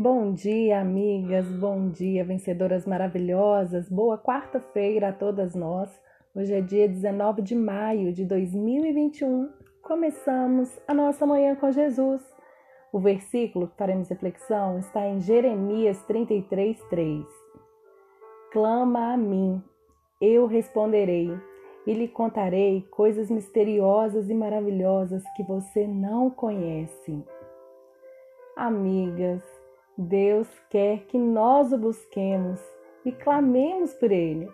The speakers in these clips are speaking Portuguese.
Bom dia, amigas, bom dia, vencedoras maravilhosas. Boa quarta-feira a todas nós. Hoje é dia 19 de maio de 2021. Começamos a nossa manhã com Jesus. O versículo que faremos reflexão está em Jeremias 33, 3. Clama a mim, eu responderei e lhe contarei coisas misteriosas e maravilhosas que você não conhece. Amigas, Deus quer que nós o busquemos e clamemos por Ele.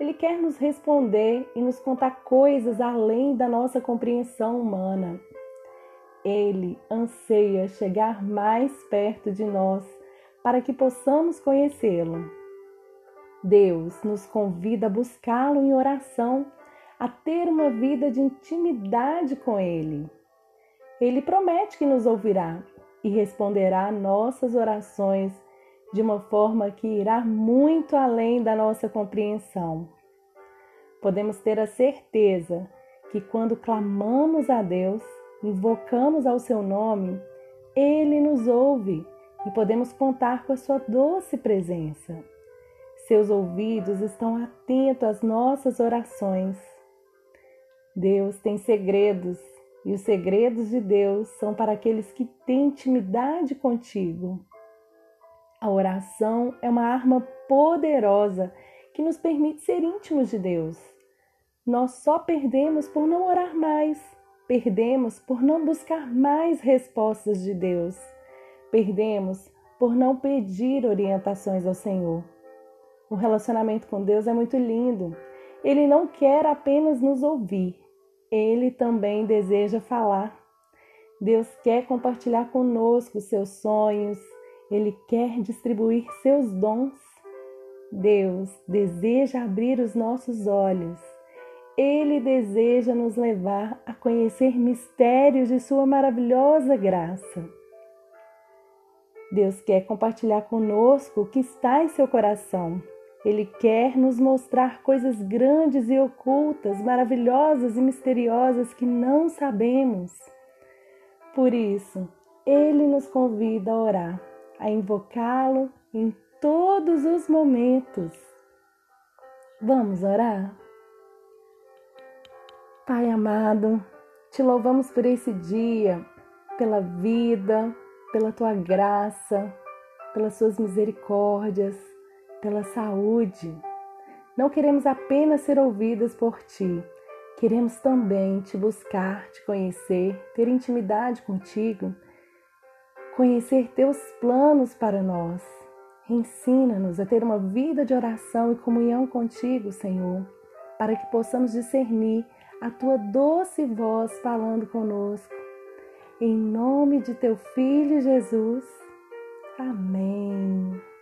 Ele quer nos responder e nos contar coisas além da nossa compreensão humana. Ele anseia chegar mais perto de nós para que possamos conhecê-lo. Deus nos convida a buscá-lo em oração, a ter uma vida de intimidade com Ele. Ele promete que nos ouvirá e responderá nossas orações de uma forma que irá muito além da nossa compreensão. Podemos ter a certeza que quando clamamos a Deus, invocamos ao seu nome, ele nos ouve e podemos contar com a sua doce presença. Seus ouvidos estão atentos às nossas orações. Deus tem segredos e os segredos de Deus são para aqueles que têm intimidade contigo. A oração é uma arma poderosa que nos permite ser íntimos de Deus. Nós só perdemos por não orar mais, perdemos por não buscar mais respostas de Deus, perdemos por não pedir orientações ao Senhor. O relacionamento com Deus é muito lindo. Ele não quer apenas nos ouvir, ele também deseja falar. Deus quer compartilhar conosco seus sonhos, Ele quer distribuir seus dons. Deus deseja abrir os nossos olhos. Ele deseja nos levar a conhecer mistérios de Sua maravilhosa graça. Deus quer compartilhar conosco o que está em seu coração. Ele quer nos mostrar coisas grandes e ocultas, maravilhosas e misteriosas que não sabemos. Por isso, ele nos convida a orar, a invocá-lo em todos os momentos. Vamos orar? Pai amado, te louvamos por esse dia, pela vida, pela tua graça, pelas suas misericórdias pela saúde. Não queremos apenas ser ouvidas por ti, queremos também te buscar, te conhecer, ter intimidade contigo, conhecer teus planos para nós. Ensina-nos a ter uma vida de oração e comunhão contigo, Senhor, para que possamos discernir a tua doce voz falando conosco. Em nome de teu Filho Jesus. Amém.